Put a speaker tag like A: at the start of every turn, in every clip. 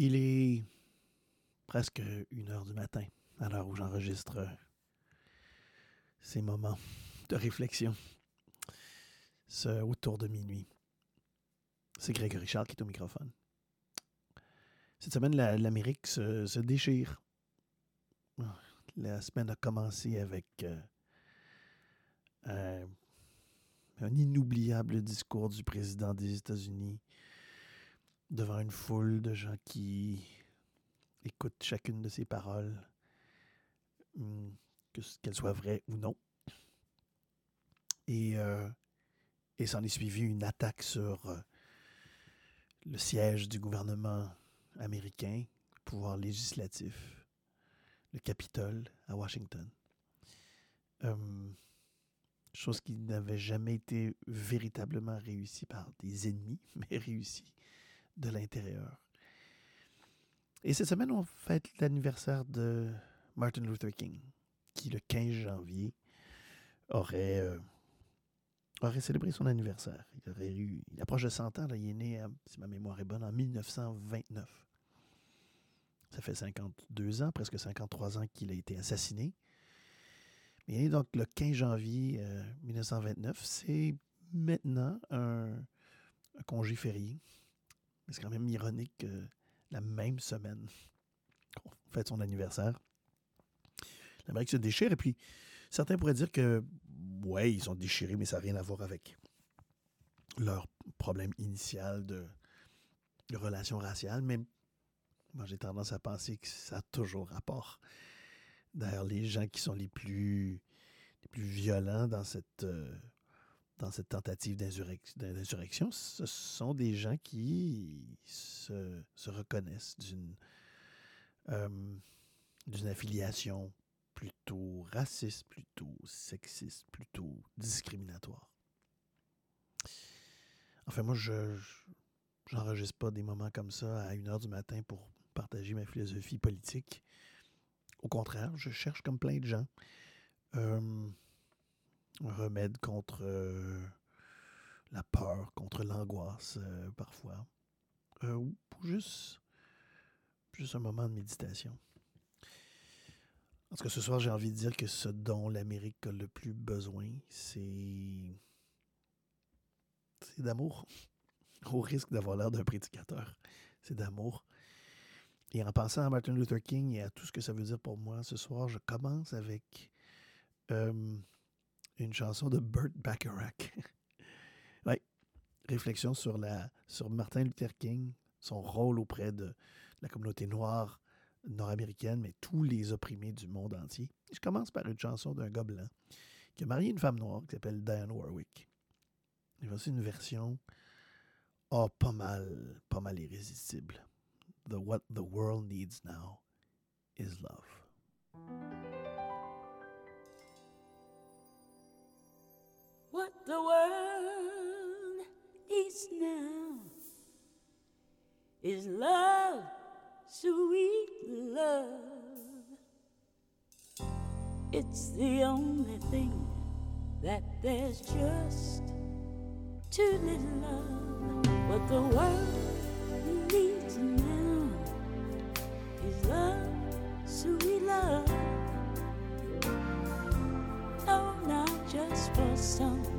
A: Il est presque une heure du matin, à l'heure où j'enregistre ces moments de réflexion. Autour de minuit. C'est Grégory Charles qui est au microphone. Cette semaine, l'Amérique se, déchire. La semaine a commencé avec euh, un inoubliable discours du président des États-Unis devant une foule de gens qui écoutent chacune de ses paroles, hmm, qu'elles soient vraies ou non. Et, euh, et s'en est suivi une attaque sur euh, le siège du gouvernement américain, pouvoir législatif, le Capitole à Washington. Hum, chose qui n'avait jamais été véritablement réussie par des ennemis, mais réussie de l'intérieur. Et cette semaine, on fête l'anniversaire de Martin Luther King, qui le 15 janvier aurait, euh, aurait célébré son anniversaire. Il aurait eu, il approche de 100 ans, il est né, si ma mémoire est bonne, en 1929. Ça fait 52 ans, presque 53 ans qu'il a été assassiné. Mais il est donc le 15 janvier 1929. Euh, C'est maintenant un, un congé férié c'est quand même ironique que la même semaine qu'on fête son anniversaire, l'Amérique se déchire. Et puis, certains pourraient dire que, ouais, ils sont déchirés, mais ça n'a rien à voir avec leur problème initial de, relations raciales. Mais moi, j'ai tendance à penser que ça a toujours rapport. D'ailleurs, les gens qui sont les plus, les plus violents dans cette. Euh, dans cette tentative d'insurrection, ce sont des gens qui se, reconnaissent d'une euh, d'une affiliation plutôt raciste, plutôt sexiste, plutôt discriminatoire. Enfin, moi, je n'enregistre pas des moments comme ça à une heure du matin pour partager ma philosophie politique. Au contraire, je cherche comme plein de gens. Euh, un remède contre euh, la peur, contre l'angoisse euh, parfois. Euh, ou juste, juste un moment de méditation. Parce que ce soir, j'ai envie de dire que ce dont l'Amérique a le plus besoin, c'est. C'est d'amour. Au risque d'avoir l'air d'un prédicateur. C'est d'amour. Et en pensant à Martin Luther King et à tout ce que ça veut dire pour moi, ce soir, je commence avec une chanson de Burt Bacharach. oui, réflexion sur, Martin Luther King, son rôle auprès de la communauté noire nord-américaine, mais tous les opprimés du monde entier. Je commence par une chanson d'un blanc qui a marié une femme noire qui s'appelle Diane Warwick. Il voici une version oh, pas mal, pas mal irrésistible. The What the World Needs Now is Love.
B: Is love, sweet love. It's the only thing that there's just too little of. What the world needs now is love, sweet love.
C: Oh, not just for some,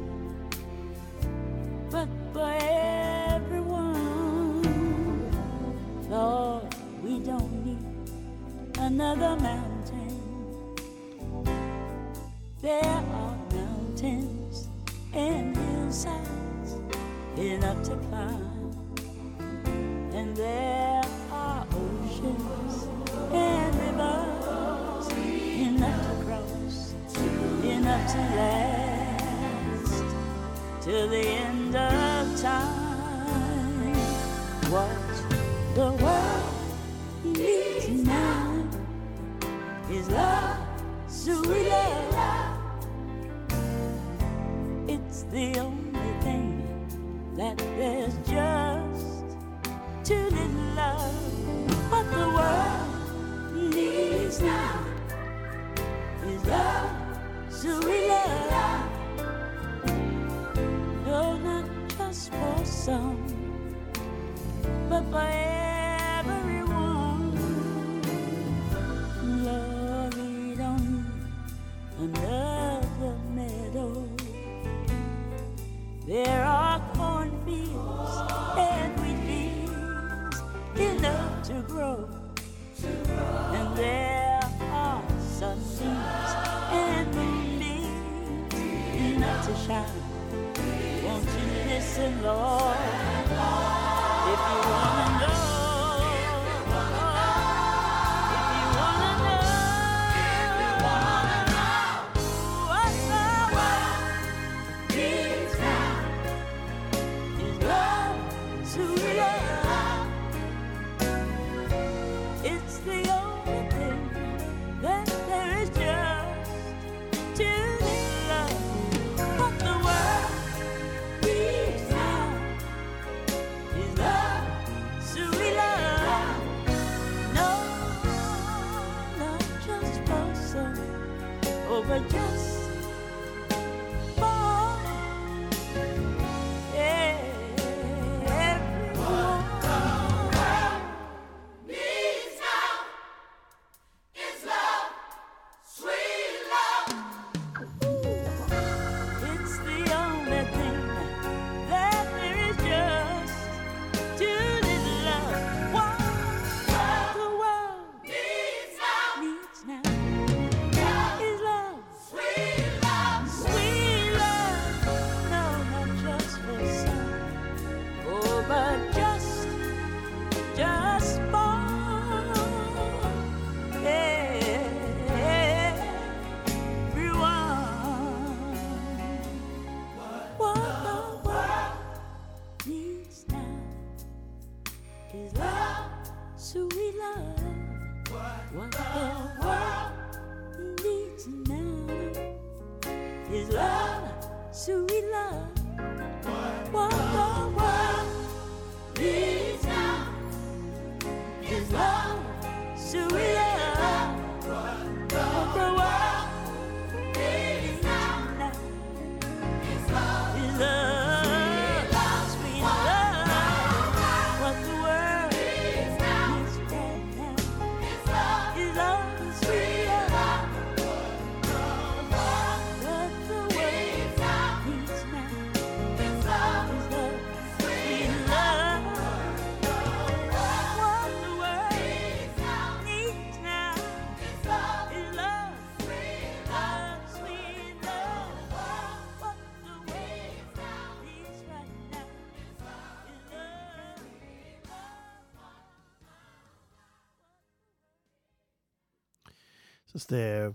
A: c'était euh,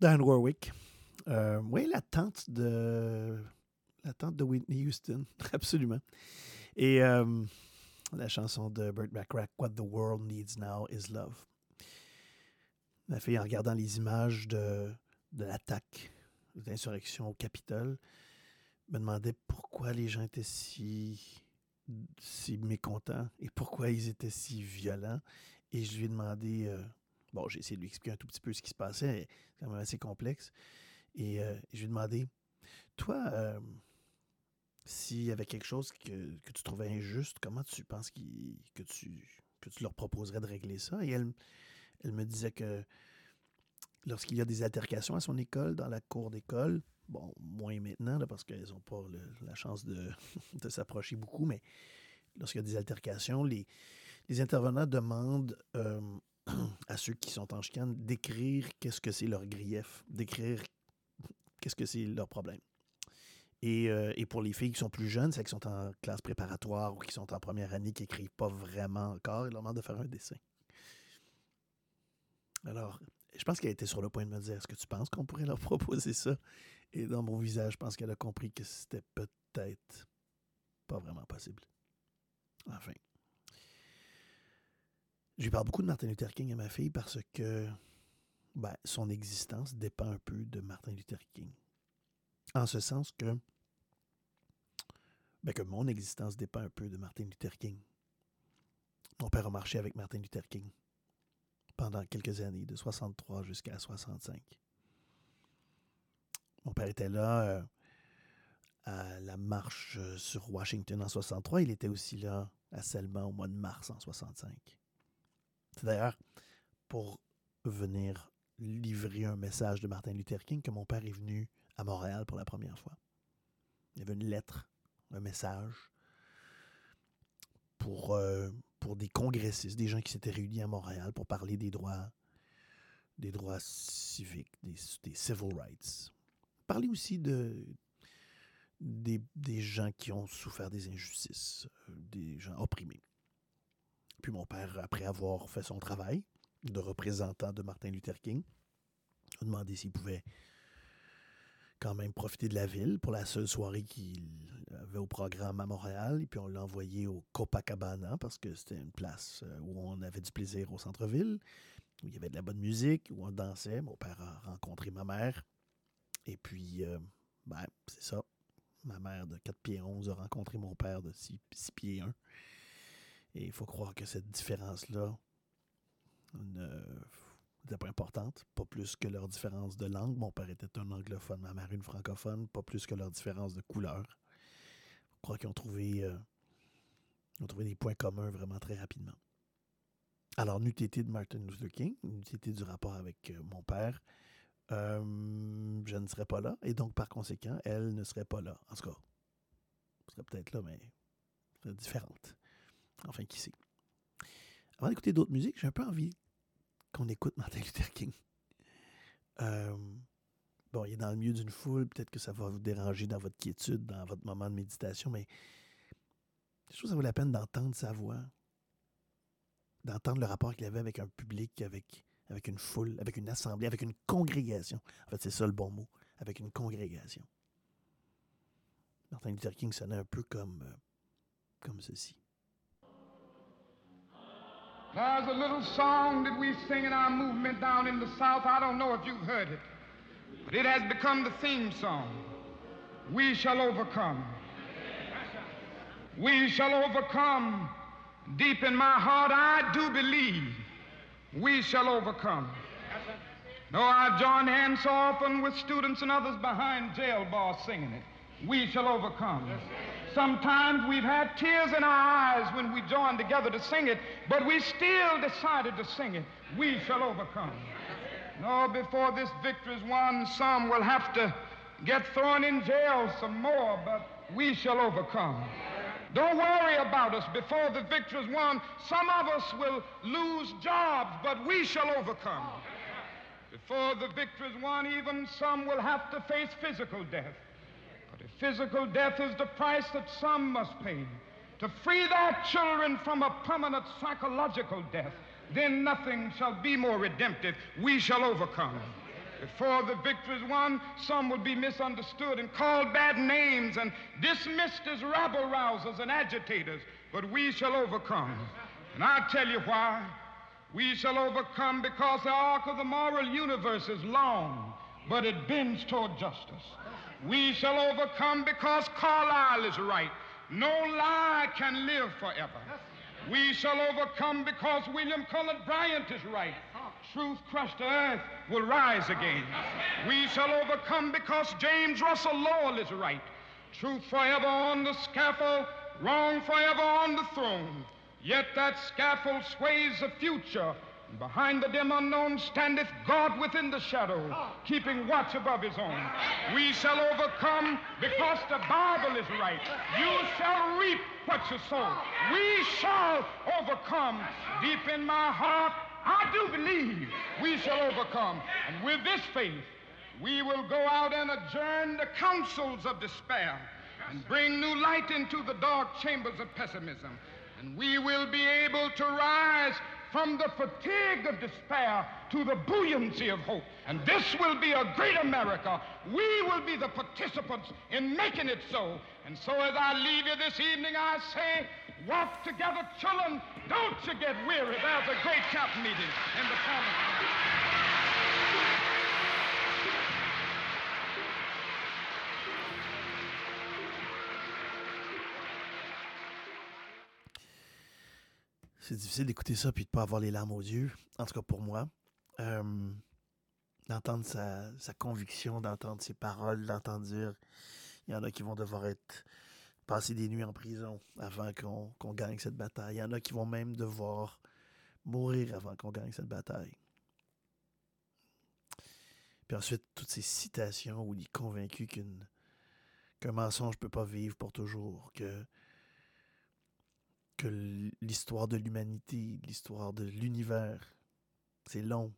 A: Dan Warwick. Euh, oui, la tante de. La de Whitney Houston, absolument. Et euh, la chanson de Burt Bacharach, What the World Needs Now is Love. Ma fille, en regardant les images de, de l'attaque, de l'insurrection au Capitole, me demandait pourquoi les gens étaient si, si mécontents et pourquoi ils étaient si violents. Et je lui ai demandé, euh, bon, j'ai essayé de lui expliquer un tout petit peu ce qui se passait, c'est quand même assez complexe. Et euh, je lui ai demandé, toi, euh, s'il y avait quelque chose que, tu trouvais injuste, comment tu penses que, tu, leur proposerais de régler ça? Et elle, me disait que lorsqu'il y a des altercations à son école, dans la cour d'école, bon, moins maintenant, parce qu'elles n'ont pas la chance de, s'approcher beaucoup, mais lorsqu'il y a des altercations, les, les intervenants demandent euh, à ceux qui sont en chicane d'écrire qu'est-ce que c'est leur grief, d'écrire qu'est-ce que c'est leur problème. Et, euh, et pour les filles qui sont plus jeunes, c'est qui sont en classe préparatoire ou qui sont en première année, qui n'écrivent pas vraiment encore, ils leur demandent de faire un dessin. Alors, je pense qu'elle était sur le point de me dire Est-ce que tu penses qu'on pourrait leur proposer ça? Et dans mon visage, je pense qu'elle a compris que c'était peut-être pas vraiment possible. Enfin. Je lui parle beaucoup de Martin Luther King à ma fille parce que ben, son existence dépend un peu de Martin Luther King. En ce sens que, ben, que mon existence dépend un peu de Martin Luther King. Mon père a marché avec Martin Luther King pendant quelques années, de 63 jusqu'à 65. Mon père était là euh, à la marche sur Washington en 63. Il était aussi là à Selma au mois de mars en 65. C'est d'ailleurs pour venir livrer un message de Martin Luther King que mon père est venu à Montréal pour la première fois. Il y avait une lettre, un message pour, euh, pour des congressistes, des gens qui s'étaient réunis à Montréal pour parler des droits, des droits civiques, des, des civil rights. Parler aussi de, des, des gens qui ont souffert des injustices, euh, des gens opprimés. Puis mon père, après avoir fait son travail de représentant de Martin Luther King, a demandé s'il pouvait quand même profiter de la ville pour la seule soirée qu'il avait au programme à Montréal. Et puis on l'a envoyé au Copacabana parce que c'était une place euh, où on avait du plaisir au centre-ville, où il y avait de la bonne musique, où on dansait. Mon père a rencontré ma mère. Et puis, euh, ben, c'est ça. Ma mère de 4 pieds 11 a rencontré mon père de 6, 6 pieds 1. Et il faut croire que cette différence-là ne n'était pas importante, pas plus que leur différence de langue. Mon père était un anglophone, ma mère une francophone, pas plus que leur différence de couleur. Je crois qu'ils ont trouvé, euh, ont trouvé des points communs vraiment très rapidement. Alors, n'eût été de Martin Luther King, n'eût été du rapport avec euh, mon père, euh, je ne serais pas là. Et donc, par conséquent, elle ne serait pas là. En tout cas, elle serait peut-être là, mais elle serait différente. Enfin, qui sait. Avant d'écouter d'autres musiques, j'ai un peu envie qu'on écoute Martin Luther King. Euh, bon, il est dans le milieu d'une foule, peut-être que ça va vous déranger dans votre quiétude, dans votre moment de méditation, mais je trouve que ça vaut la peine d'entendre sa voix, d'entendre le rapport qu'il avait avec un public, avec, avec une foule, avec une assemblée, avec une congrégation. En fait, c'est ça le bon mot, avec une congrégation. Martin Luther King sonnait un peu comme, euh, comme ceci.
D: There's a little song that we sing in our movement down in the South. I don't know if you've heard it, but it has become the theme song. We shall overcome. We shall overcome. Deep in my heart, I do believe we shall overcome. Though I've joined hands so often with students and others behind jail bars singing it, we shall overcome. Sometimes we've had tears in our eyes when we joined together to sing it, but we still decided to sing it. We shall overcome. No, before this victory is won, some will have to get thrown in jail some more, but we shall overcome. Don't worry about us. Before the victory is won, some of us will lose jobs, but we shall overcome. Before the victory is won, even some will have to face physical death. Physical death is the price that some must pay to free their children from a permanent psychological death, then nothing shall be more redemptive. We shall overcome. Before the victory is won, some will be misunderstood and called bad names and dismissed as rabble rousers and agitators, but we shall overcome. And I'll tell you why. We shall overcome because the arc of the moral universe is long, but it bends toward justice. We shall overcome because Carlyle is right. No lie can live forever. We shall overcome because William Cullen Bryant is right. Truth crushed to earth will rise again. We shall overcome because James Russell Lowell is right. Truth forever on the scaffold, wrong forever on the throne. Yet that scaffold sways the future. And Behind the dim unknown standeth God within the shadow, ah. keeping watch above his own. Ah. We shall overcome because the Bible is right. You shall reap what you sow. We shall overcome. Deep in my heart, I do believe we shall overcome. And with this faith, we will go out and adjourn the councils of despair and bring new light into the dark chambers of pessimism. And we will be able to rise from the fatigue of despair to the buoyancy of hope. And this will be a great America. We will be the participants in making it so. And so as I leave you this evening, I say, walk together, children. Don't you get weary. There's a great camp meeting in the corner.
A: C'est difficile d'écouter ça puis de pas avoir les larmes aux yeux, en tout cas pour moi. D'entendre sa, conviction, d'entendre ses paroles, d'entendre dire il y en a qui vont devoir être passer des nuits en prison avant qu'on gagne cette bataille. Il y en a qui vont même devoir mourir avant qu'on gagne cette bataille. Puis ensuite, toutes ces citations où il est convaincu qu'un mensonge ne peut pas vivre pour toujours, que l'histoire de l'humanité, l'histoire de l'univers, c'est long.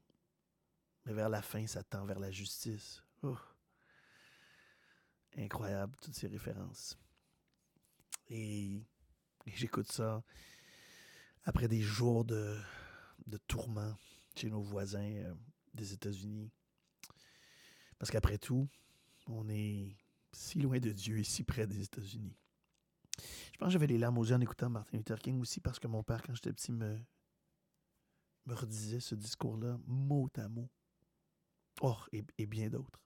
A: Mais vers la fin, ça tend vers la justice. Incroyable, toutes ces références. Et, et j'écoute ça après des jours de, de tourments chez nos voisins euh, des États-Unis. Parce qu'après tout, on est si loin de Dieu et si près des États-Unis. Je pense que j'avais les larmes aux yeux en écoutant Martin Luther King aussi parce que mon père, quand j'étais petit, me, me redisait ce discours-là mot à mot. Oh, et, et bien d'autres.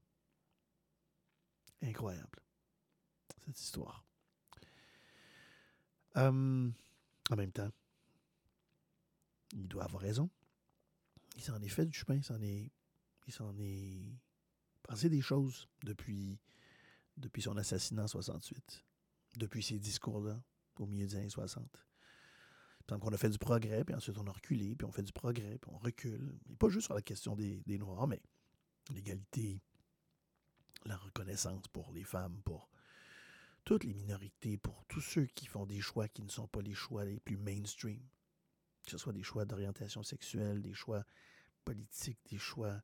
A: Incroyable, cette histoire. Hum, en même temps, il doit avoir raison. Il s'en est fait du chemin, il s'en est, il s'en est passé des choses depuis, depuis son assassinat en 68, depuis ces discours-là au milieu des années 60. Tant qu'on a fait du progrès, puis ensuite on a reculé, puis on fait du progrès, puis on recule. Et pas juste sur la question des, des Noirs, mais l'égalité, la reconnaissance pour les femmes, pour toutes les minorités, pour tous ceux qui font des choix qui ne sont pas les choix les plus mainstream. Que ce soit des choix d'orientation sexuelle, des choix politiques, des choix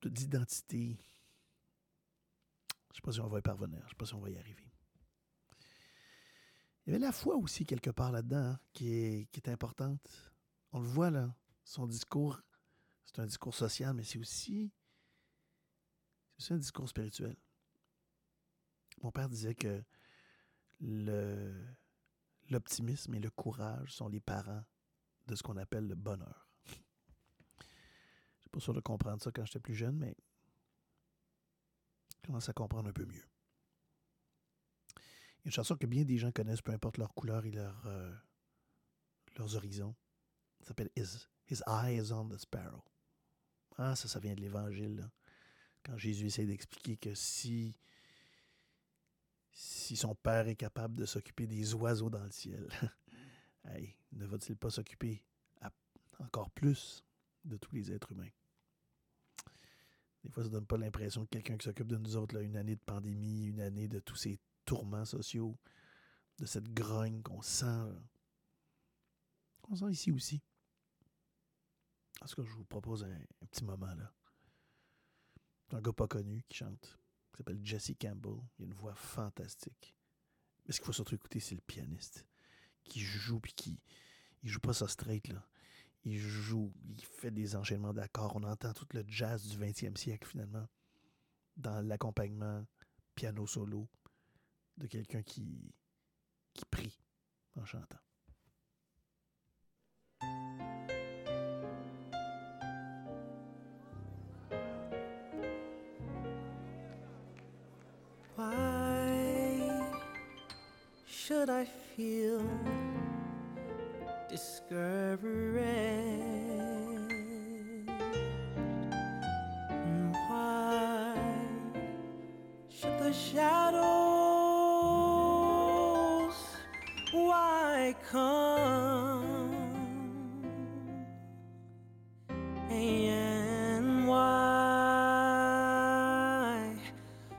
A: de- d'identité. Je ne sais pas si on va y parvenir, je ne sais pas si on va y arriver. Il y avait la foi aussi quelque part là-dedans hein, qui, est, importante. On le voit là, son discours, c'est un discours social, mais c'est aussi, un discours spirituel. Mon père disait que l'optimisme et le courage sont les parents de ce qu'on appelle le bonheur. Je suis pas sûr de comprendre ça quand j'étais plus jeune, mais je commence à comprendre un peu mieux. Une chanson que bien des gens connaissent, peu importe leur couleur et leur, euh, leurs horizons. Ça s'appelle His, His Eye is on the Sparrow. Ah, ça, ça vient de l'Évangile. Quand Jésus essaie d'expliquer que si, si son Père est capable de s'occuper des oiseaux dans le ciel, hey, ne va-t-il pas s'occuper encore plus de tous les êtres humains? Des fois, ça donne pas l'impression que quelqu'un qui s'occupe de nous autres, là, une année de pandémie, une année de tous ces tourments sociaux, de cette grogne qu'on sent, qu'on sent ici aussi. En tout cas, je vous propose un, petit moment là. Un gars pas connu qui chante, qui s'appelle Jesse Campbell. Il a une voix fantastique. Mais ce qu'il faut surtout écouter, c'est le pianiste qui joue puis qui il joue pas ça straight là. Il joue, il fait des enchaînements d'accords. On entend tout le jazz du 20e siècle finalement dans l'accompagnement piano solo de quelqu'un qui qui prie en chantant.
B: Why? Why come? And why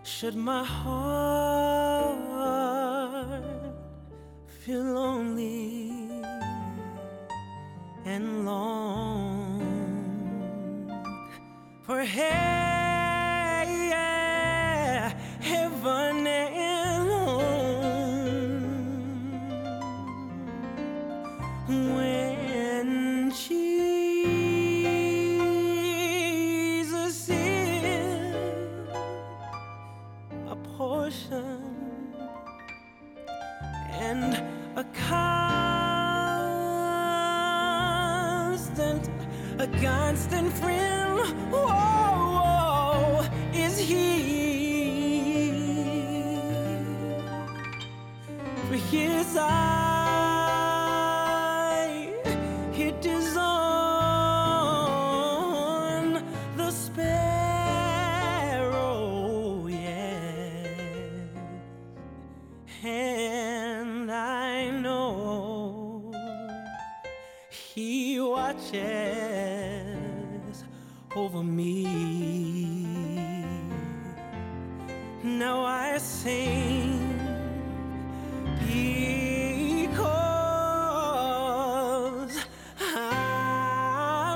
B: should my heart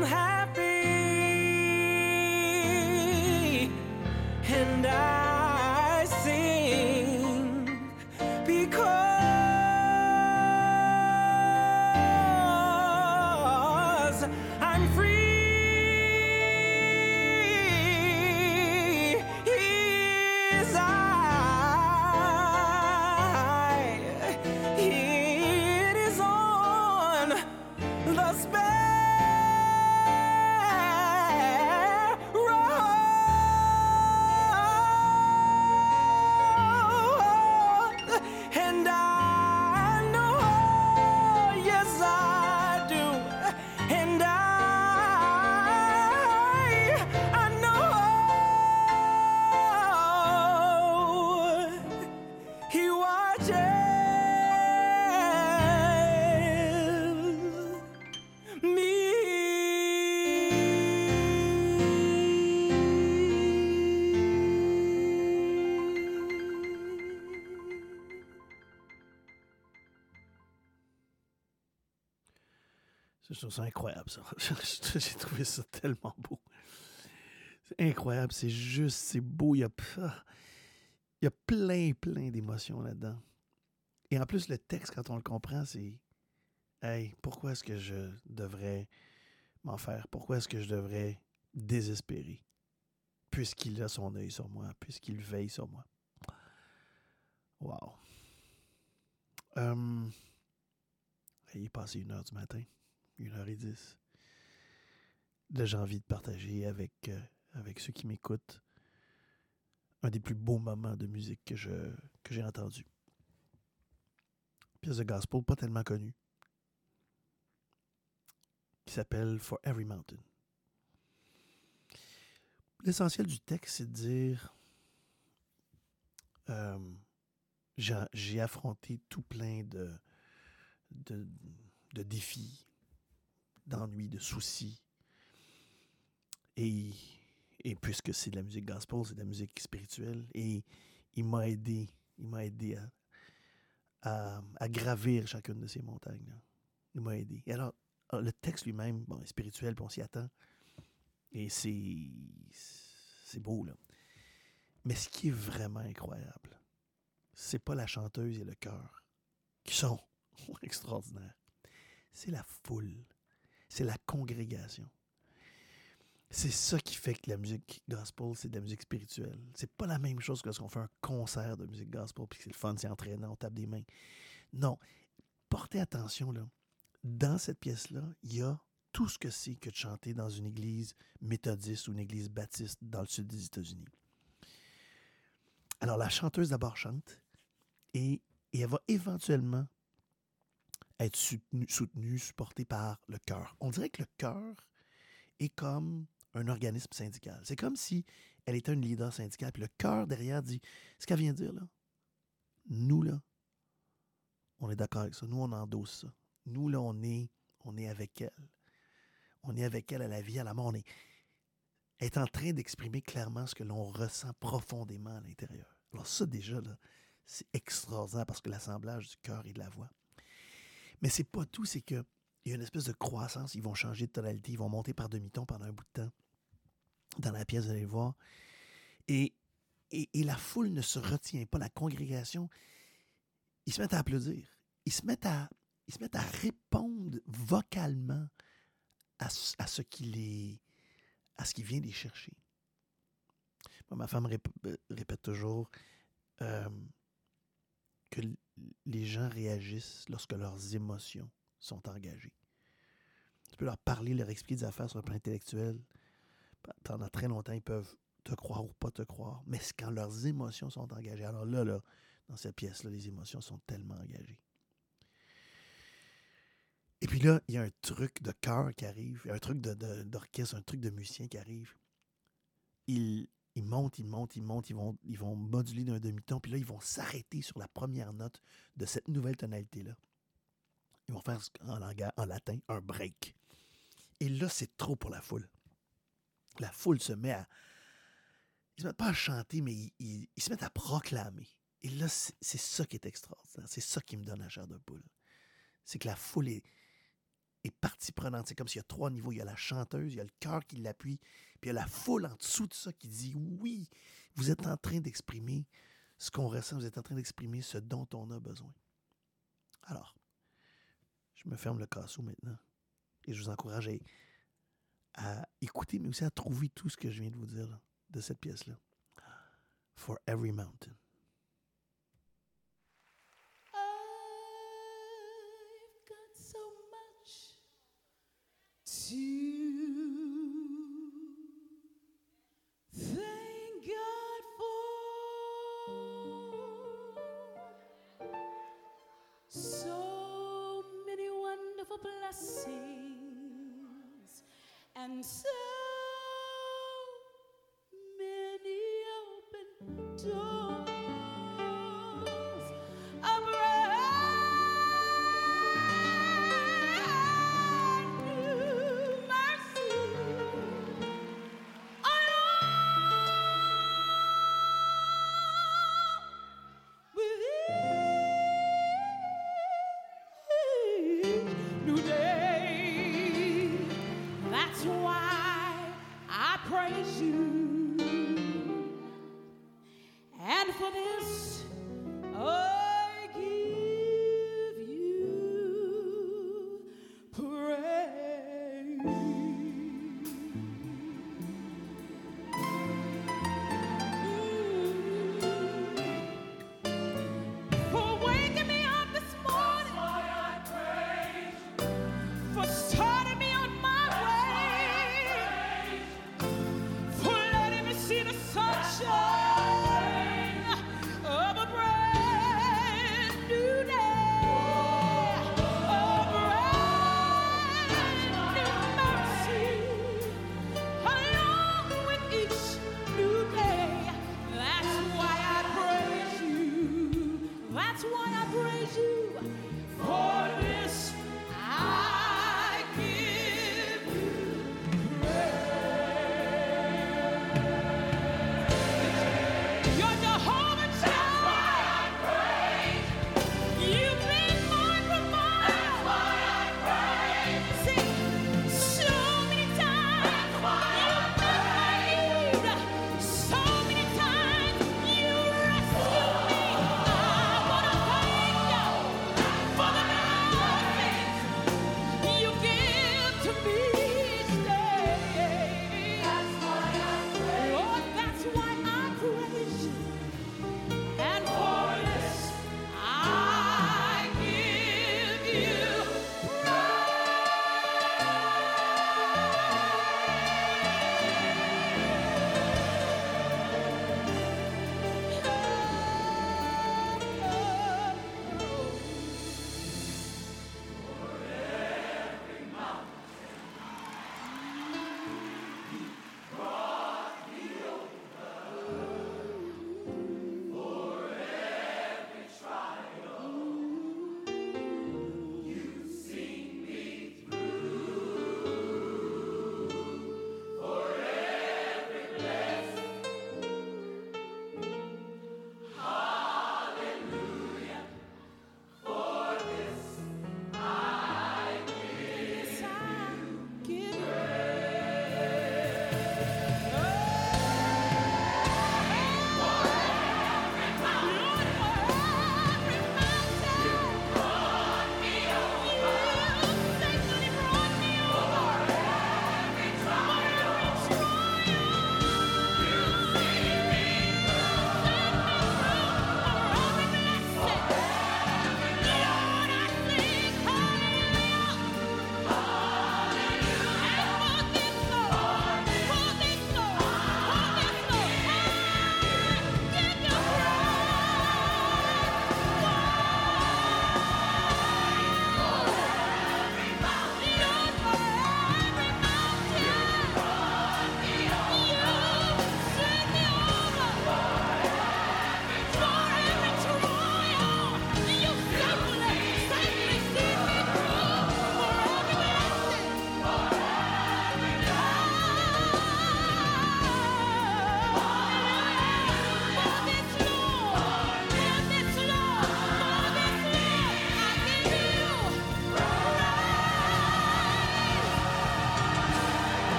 A: somehow. Trouve ça incroyable, ça. J'ai trouvé ça tellement beau. C'est incroyable, c'est juste, c'est beau. Il y a, ah, y a plein, plein d'émotions là-dedans. Et en plus, le texte, quand on le comprend, c'est Hey, pourquoi est-ce que je devrais m'en faire? Pourquoi est-ce que je devrais désespérer? Puisqu'il a son œil sur moi, puisqu'il veille sur moi. Wow. Hum, il est passé une heure du matin, une heure et dix. Là, j'ai envie de partager avec, euh, avec ceux qui m'écoutent un des plus beaux moments de musique que, que j'ai entendu. Pièce de gospel pas tellement connue, qui s'appelle For Every Mountain. L'essentiel du texte, c'est de dire euh, j'ai, affronté tout plein de, de défis, d'ennuis, de soucis. Et, et puisque c'est de la musique gospel, c'est de la musique spirituelle, et il m'a aidé, il m'a aidé à, à, gravir chacune de ces montagnes. Il m'a aidé. Et alors, alors, le texte lui-même, bon, est spirituel, puis on s'y attend. Et c'est. C'est beau, là. Mais ce qui est vraiment incroyable, c'est pas la chanteuse et le chœur qui sont extraordinaires. C'est la foule. C'est la congrégation. C'est ça qui fait que la musique gospel, c'est de la musique spirituelle. C'est pas la même chose que lorsqu'on fait un concert de musique gospel, puis c'est le fun, c'est entraînant, on tape des mains. Non. Portez attention, là. Dans cette pièce-là, il y a tout ce que c'est que de chanter dans une église méthodiste ou une église baptiste dans le sud des États-Unis. Alors, la chanteuse d'abord chante et, et elle va éventuellement être soutenue, supportée par le chœur. On dirait que le chœur est comme un organisme syndical. C'est comme si elle était une leader syndicale. Puis le chœur derrière dit ce qu'elle vient de dire là. Nous, là, on est d'accord avec ça. Nous, on endosse ça. Nous, là, on est, on est avec elle. On est avec elle à la vie, à la mort. On est, elle est en train d'exprimer clairement ce que l'on ressent profondément à l'intérieur. Alors ça, déjà, là, c'est extraordinaire parce que l'assemblage du cœur et de la voix. Mais c'est pas tout, c'est que il y a une espèce de croissance. Ils vont changer de tonalité, ils vont monter par demi-ton pendant un bout de temps dans la pièce, vous allez le voir. Et, et, la foule ne se retient pas, la congrégation, ils se mettent à applaudir. Ils se mettent à, ils se mettent à répondre vocalement à, à ce qui les, à ce vient les chercher. Moi, ma femme euh, répète toujours euh, que les gens réagissent lorsque leurs émotions sont engagées. Tu peux leur parler, leur expliquer des affaires sur le plan intellectuel. Pendant très longtemps, ils peuvent te croire ou pas te croire. Mais c'est quand leurs émotions sont engagées. Alors là, là dans cette pièce-là, les émotions sont tellement engagées. Et puis là, il y a un truc de chœur qui arrive, il un truc d'orchestre, un truc de musicien qui arrive. Ils, ils montent, ils montent, ils montent, ils vont, ils vont moduler d'un demi-ton, puis là, ils vont s'arrêter sur la première note de cette nouvelle tonalité-là. Ils vont faire en, en latin un break. Et là, c'est trop pour la foule. La foule se met à. Ils se mettent pas à chanter, mais ils, se mettent à proclamer. Et là, c'est ça qui est extraordinaire. C'est ça qui me donne la chair de poule. C'est que la foule est partie prenante. C'est comme s'il y a trois niveaux. Il y a la chanteuse, il y a le cœur qui l'appuie, puis il y a la foule en dessous de ça qui dit Oui, vous êtes en train d'exprimer ce qu'on ressent, vous êtes en train d'exprimer ce dont on a besoin. Alors, je me ferme le cassou maintenant et je vous encourage à, écouter, mais aussi à trouver tout ce que je viens de vous dire de cette pièce-là. For every mountain.
E: I've got so much to blessings and so many open doors.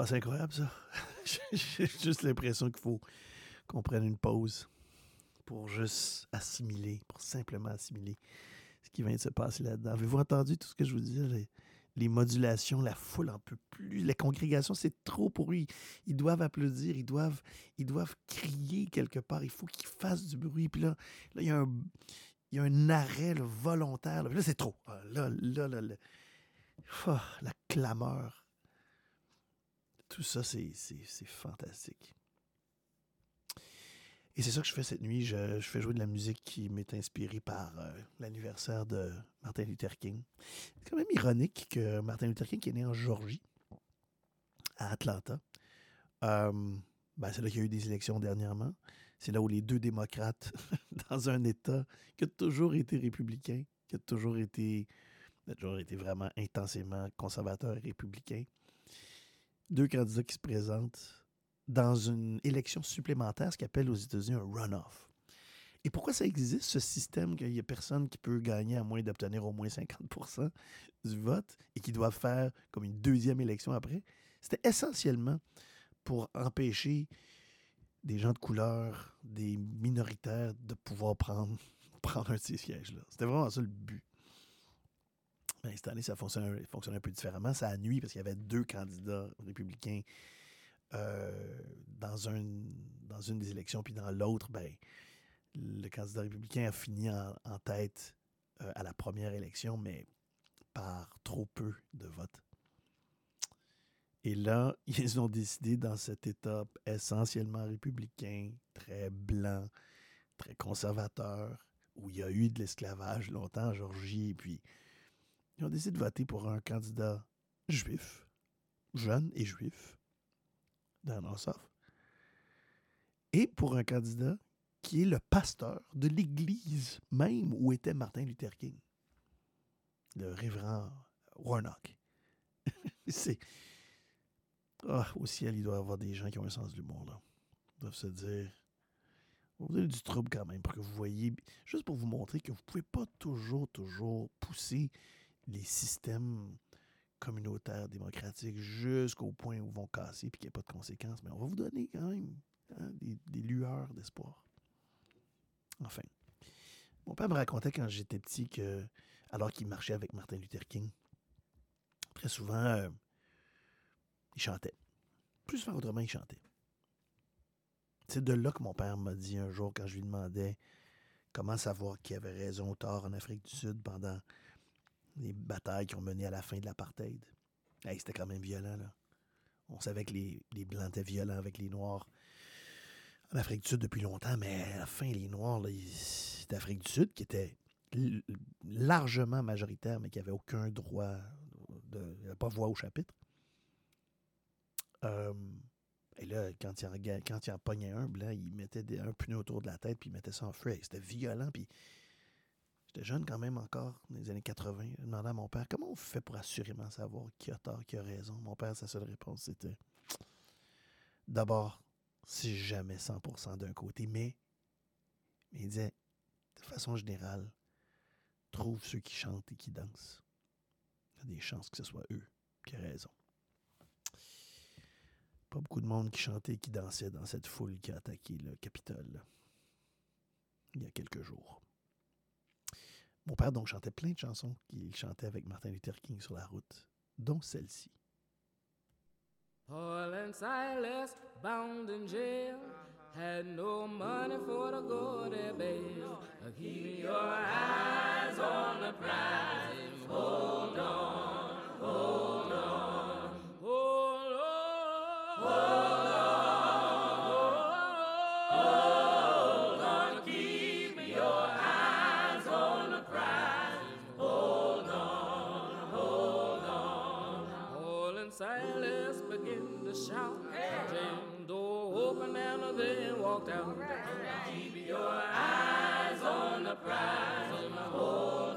A: Pas incroyable, ça. J'ai juste l'impression qu'il faut qu'on prenne une pause pour juste assimiler, pour simplement assimiler ce qui vient de se passer là-dedans. Avez-vous entendu tout ce que je vous disais? Les, modulations, la foule en peut plus. La congrégation, c'est trop pour eux. Ils, doivent applaudir, ils doivent, ils doivent crier quelque part. Il faut qu'ils fassent du bruit. Puis là, là il y a un, arrêt volontaire. Là, là, c'est trop. Ah, Là, là, là. Ah, la clameur. Tout ça, c'est fantastique. Et c'est ça que je fais cette nuit. Je, fais jouer de la musique qui m'est inspirée par euh, l'anniversaire de Martin Luther King. C'est quand même ironique que Martin Luther King, qui est né en Georgie, à Atlanta, euh, ben, c'est là qu'il y a eu des élections dernièrement. C'est là où les deux démocrates, dans un État qui a toujours été républicain, qui a toujours été, a toujours été vraiment intensément conservateur et républicain, deux candidats qui se présentent dans une élection supplémentaire, ce qu'on appelle aux États-Unis un runoff. Et pourquoi ça existe, ce système qu'il n'y a personne qui peut gagner à moins d'obtenir au moins 50% du vote et qui doit faire comme une deuxième élection après? C'était essentiellement pour empêcher des gens de couleur, des minoritaires de pouvoir prendre, prendre un de ces sièges-là. C'était vraiment ça le but. Mais cette année, ça fonctionne un peu différemment. Ça a nuit parce qu'il y avait deux candidats républicains euh, dans, un, dans une des élections, puis dans l'autre, ben, le candidat républicain a fini en, tête euh, à la première élection, mais par trop peu de votes. Et là, ils ont décidé dans cet État essentiellement républicain, très blanc, très conservateur, où il y a eu de l'esclavage longtemps en Georgie, et puis ils ont décidé de voter pour un candidat juif, jeune et juif, dans Ossoff, et pour un candidat qui est le pasteur de l'église même où était Martin Luther King, le révérend Warnock. C'est. Ah, au ciel, il doit y avoir des gens qui ont un sens de l'humour, là. Ils doivent se dire. Vous donner du trouble quand même pour que vous voyez, juste pour vous montrer que vous ne pouvez pas toujours, toujours pousser les systèmes communautaires démocratiques jusqu'au point où vont casser et qu'il n'y a pas de conséquences. Mais on va vous donner quand même hein, des, des lueurs d'espoir. Enfin. Mon père me racontait quand j'étais petit que, alors qu'il marchait avec Martin Luther King, très souvent, euh, il chantait. Plus souvent autrement, il chantait. C'est de là que mon père m'a dit un jour quand je lui demandais comment savoir qui avait raison ou tort en Afrique du Sud pendant les batailles qui ont mené à la fin de l'apartheid. Hey, C'était quand même violent, là. On savait que les, Blancs étaient violents avec les Noirs en Afrique du Sud depuis longtemps, mais à la fin, les Noirs, c'était du Sud qui était largement majoritaire, mais qui n'avait aucun droit, de, pas voix au chapitre. Euh, et là, quand il, en, en pognait un blanc, il mettait un pneu autour de la tête, puis il mettait ça en feu. C'était violent, j'étais jeune quand même encore, dans les années 80. Je demandais à mon père, comment on fait pour assurément savoir qui a tort, qui a raison? Mon père, sa seule réponse, c'était, d'abord, c'est jamais 100% d'un côté, mais, mais il disait, de façon générale, trouve ceux qui chantent et qui dansent. Il y a des chances que ce soit eux qui aient raison. Pas beaucoup de monde qui chantait et qui dansait dans cette foule qui a attaqué le Capitole il y a quelques jours. Mon père donc chantait plein de chansons qu'il chantait avec Martin Luther King sur la route, dont celle-ci.
F: Paul and Silas, bound in jail, had no money for to go their bail. Keep your eyes on the prize and hold on, and Silas began to shout. Jail door open and they walked out. Keep your eyes on the prize and hold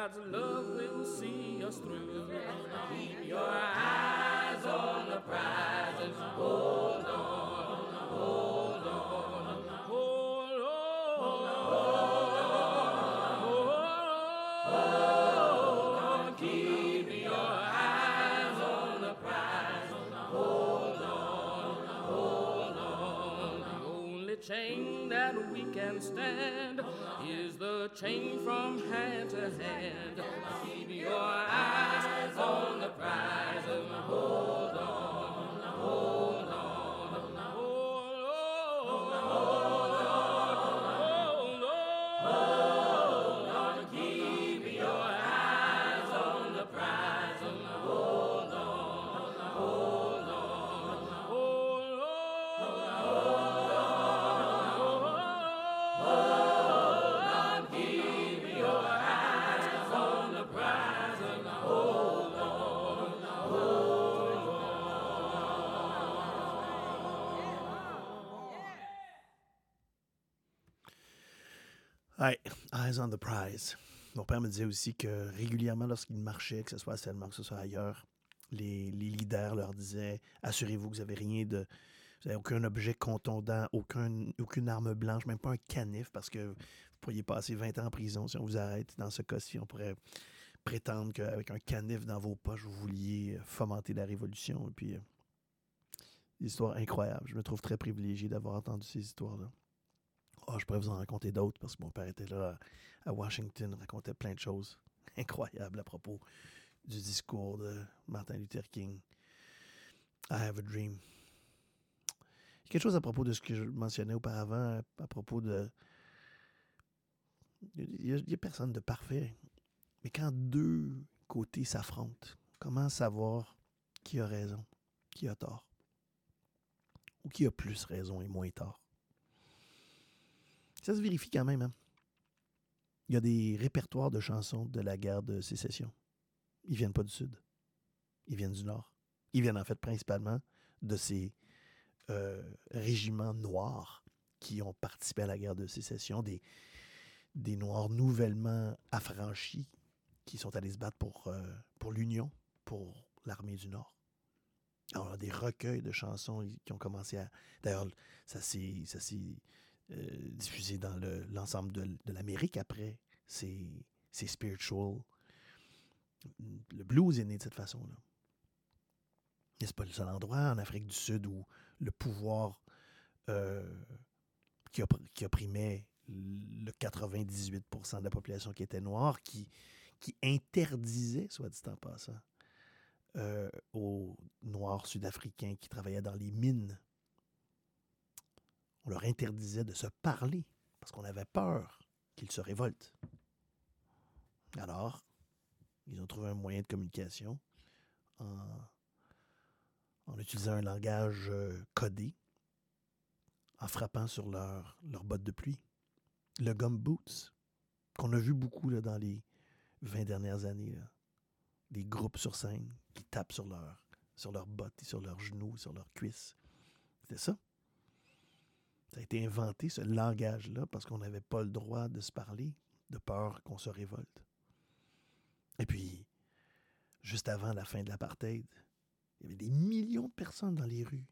F: God's love will see us through. Keep your eyes from hand to hand. Your
A: Mon père me disait aussi que régulièrement, lorsqu'il marchait, que ce soit à Selma, que ce soit ailleurs, les, leaders leur disaient Assurez-vous que vous n'avez rien de. Vous n'avez aucun objet contondant, aucun, aucune arme blanche, même pas un canif, parce que vous pourriez passer 20 ans en prison si on vous arrête. Dans ce cas-ci, on pourrait prétendre qu'avec un canif dans vos poches, vous vouliez fomenter la révolution. Et puis, euh, des histoires incroyables. Je me trouve très privilégié d'avoir entendu ces histoires-là. Ah, je pourrais vous en raconter d'autres parce que mon père était là à Washington, racontait plein de choses incroyables à propos du discours de Martin Luther King. I have a dream. Quelque chose à propos de ce que je mentionnais auparavant, à propos de. Il n'y a, personne de parfait. Mais quand deux côtés s'affrontent, comment savoir qui a raison, qui a tort? Ou qui a plus raison et moins tort? Ça se vérifie quand même. Hein? Il y a des répertoires de chansons de la guerre de sécession. Ils viennent pas du Sud. Ils viennent du Nord. Ils viennent en fait principalement de ces euh, régiments noirs qui ont participé à la guerre de sécession, des, des Noirs nouvellement affranchis qui sont allés se battre pour, euh, pour l'Union, pour l'armée du Nord. Alors, a des recueils de chansons qui ont commencé à... D'ailleurs, ça s'est diffusé dans le- l'ensemble de, l'Amérique après. C'est spiritual. Le blues est né de cette façon-là. Et c'est pas le seul endroit en Afrique du Sud où le pouvoir euh, qui, qui opprimait le 98% de la population qui était noire, qui, qui interdisait, soit dit en passant, euh, aux Noirs sud-africains qui travaillaient dans les mines. Leur interdisait de se parler parce qu'on avait peur qu'ils se révoltent. Alors, ils ont trouvé un moyen de communication en, utilisant un langage euh, codé, en frappant sur leurs leurs bottes de pluie. Le gum boots, qu'on a vu beaucoup là, dans les 20 dernières années. Des groupes sur scène qui tapent sur, leur, sur leurs bottes et sur leurs genoux, sur leurs cuisses. C'était ça. Ça a été inventé, ce langage-là, parce qu'on n'avait pas le droit de se parler, de peur qu'on se révolte. Et puis, juste avant la fin de l'apartheid, il y avait des millions de personnes dans les rues.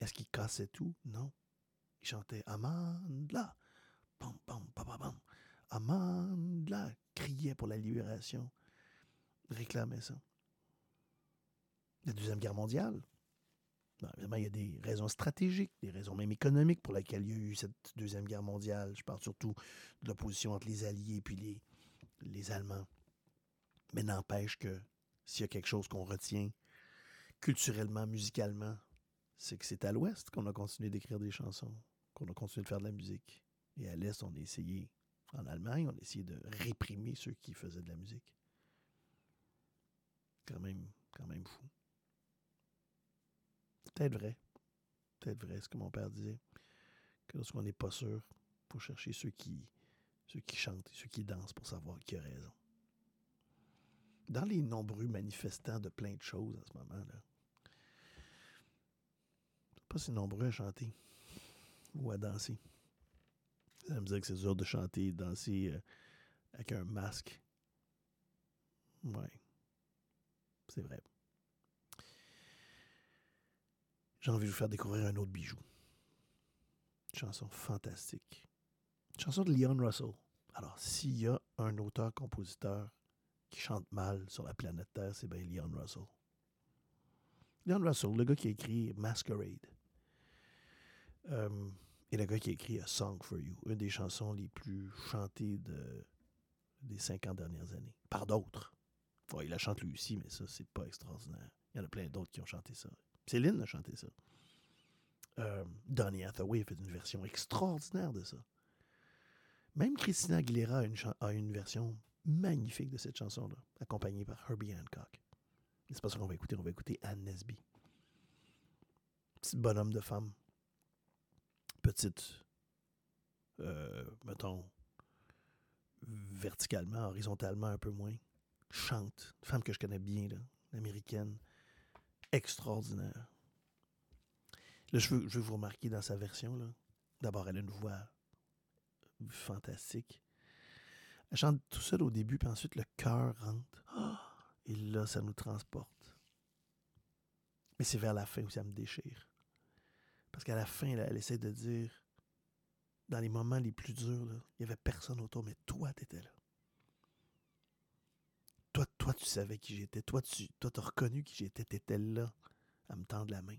A: Est-ce qu'ils cassaient tout? Non. Ils chantaient Amandla, pam, pam, pam, pam. Amandla, criaient pour la libération, réclamaient ça. La Deuxième Guerre mondiale, Évidemment, il y a des raisons stratégiques, des raisons même économiques pour lesquelles il y a eu cette Deuxième Guerre mondiale. Je parle surtout de l'opposition entre les Alliés et puis les, les Allemands. Mais n'empêche que s'il y a quelque chose qu'on retient culturellement, musicalement, c'est que c'est à l'Ouest qu'on a continué d'écrire des chansons, qu'on a continué de faire de la musique. Et à l'Est, on a essayé, en Allemagne, on a essayé de réprimer ceux qui faisaient de la musique. Quand même, quand même fou. Peut-être vrai. Peut-être vrai, ce que mon père disait. Que lorsqu'on n'est pas sûr, il faut chercher ceux qui, ceux qui chantent et ceux qui dansent pour savoir qui a raison. Dans les nombreux manifestants de plein de choses en ce moment, là, pas si nombreux à chanter ou à danser. Allez me dire que c'est dur de chanter et danser euh, avec un masque. Ouais. C'est vrai. J'ai envie de vous faire découvrir un autre bijou. Une chanson fantastique. Une chanson de Leon Russell. Alors, s'il y a un auteur-compositeur qui chante mal sur la planète Terre, c'est bien Leon Russell. Leon Russell, le gars qui a écrit Masquerade. Euh, et le gars qui a écrit A Song for You, une des chansons les plus chantées de, des 50 dernières années. Par d'autres. Il la chante lui aussi, mais ça, c'est pas extraordinaire. Il y en a plein d'autres qui ont chanté ça. Céline a chanté ça. Euh, Donny Hathaway a fait une version extraordinaire de ça. Même Christina Aguilera a une, version magnifique de cette chanson-là, accompagnée par Herbie Hancock. C'est pas ça qu'on va écouter, on va écouter Anne Nesby. Petit bonhomme de femme. Petite, euh, mettons, verticalement, horizontalement un peu moins. Chante. Femme que je connais bien, américaine. Extraordinaire. Là, je veux, vous remarquer dans sa version. D'abord, elle a une voix fantastique. Elle chante tout seul au début, puis ensuite le cœur rentre. Et là, ça nous transporte. Mais c'est vers la fin où ça me déchire. Parce qu'à la fin, elle essaie de dire, dans les moments les plus durs, il n'y avait personne autour, mais toi, tu étais là. Toi, tu savais qui j'étais. Toi, tu toi, as reconnu qui j'étais. Tu étais là à me tendre la main.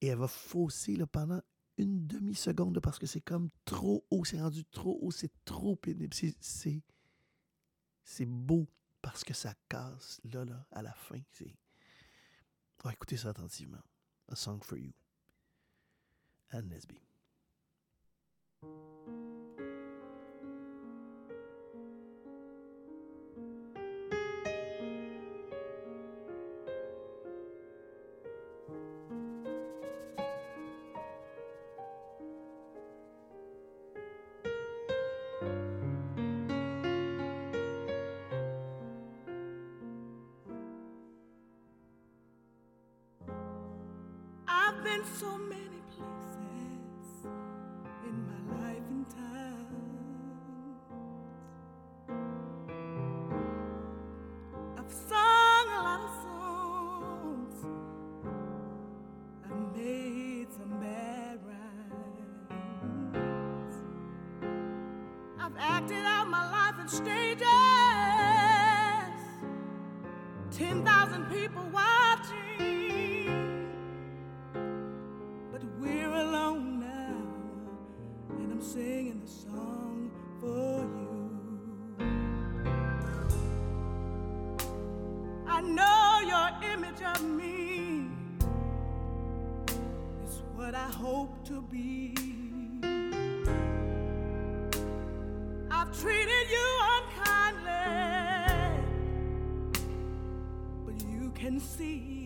A: Et elle va fausser pendant une demi-seconde parce que c'est comme trop haut. C'est rendu trop haut. C'est trop pénible. C'est beau parce que ça casse là, là, à la fin. C'est. Oh, écoutez ça attentivement. A Song for You. Anne Nesby.
G: 10,000 strangers, 10,000 people watching. But we're alone now, and I'm singing the song for you. I know your image of me is what I hope to be. Can see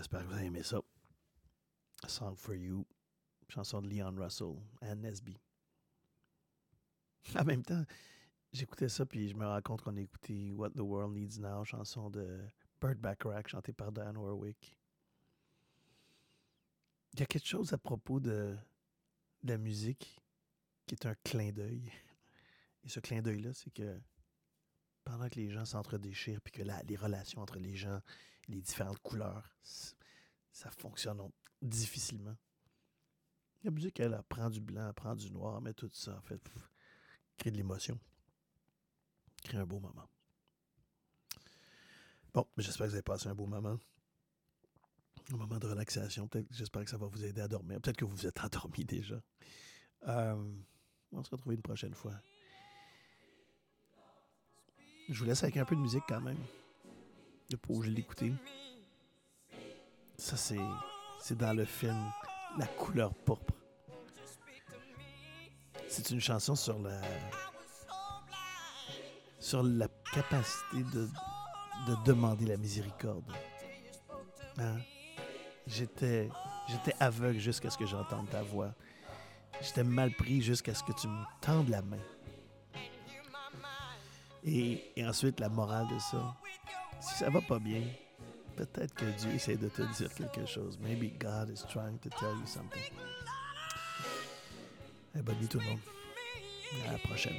A: J'espère que vous avez aimé ça. A Song for You, chanson de Leon Russell, Anne Nesby. En même temps, j'écoutais ça puis je me rends compte qu'on a écouté What the World Needs Now, chanson de Burt Bacharach, chantée par Dan Warwick. Il y a quelque chose à propos de, la musique qui est un clin d'œil. Et ce clin d'œil-là, c'est que pendant que les gens s'entredéchirent puis que la- les relations entre les gens, les différentes couleurs, ça fonctionne difficilement. La musique, elle, elle prend du blanc, elle prend du noir, met tout ça, en fait, crée de l'émotion, crée un beau moment. Bon, j'espère que vous avez passé un beau moment. Un moment de relaxation. Peut-être, j'espère que ça va vous aider à dormir. Peut-être que vous vous êtes endormi déjà. Euh, on se retrouver une prochaine fois. Je vous laisse avec un peu de musique quand même. De pas obligé l'écouter. Ça, c'est, c'est dans le film La couleur pourpre. C'est une chanson sur la, sur la capacité de, de demander la miséricorde. Hein? J'étais, j'étais aveugle jusqu'à ce que j'entende ta voix. J'étais mal pris jusqu'à ce que tu me tendes la main. Et, et ensuite, la morale de ça. Si ça va pas bien, peut-être que Dieu essaie de te dire quelque chose. Maybe God is trying to tell you something. Eh, bonne nuit tout le monde. À la prochaine.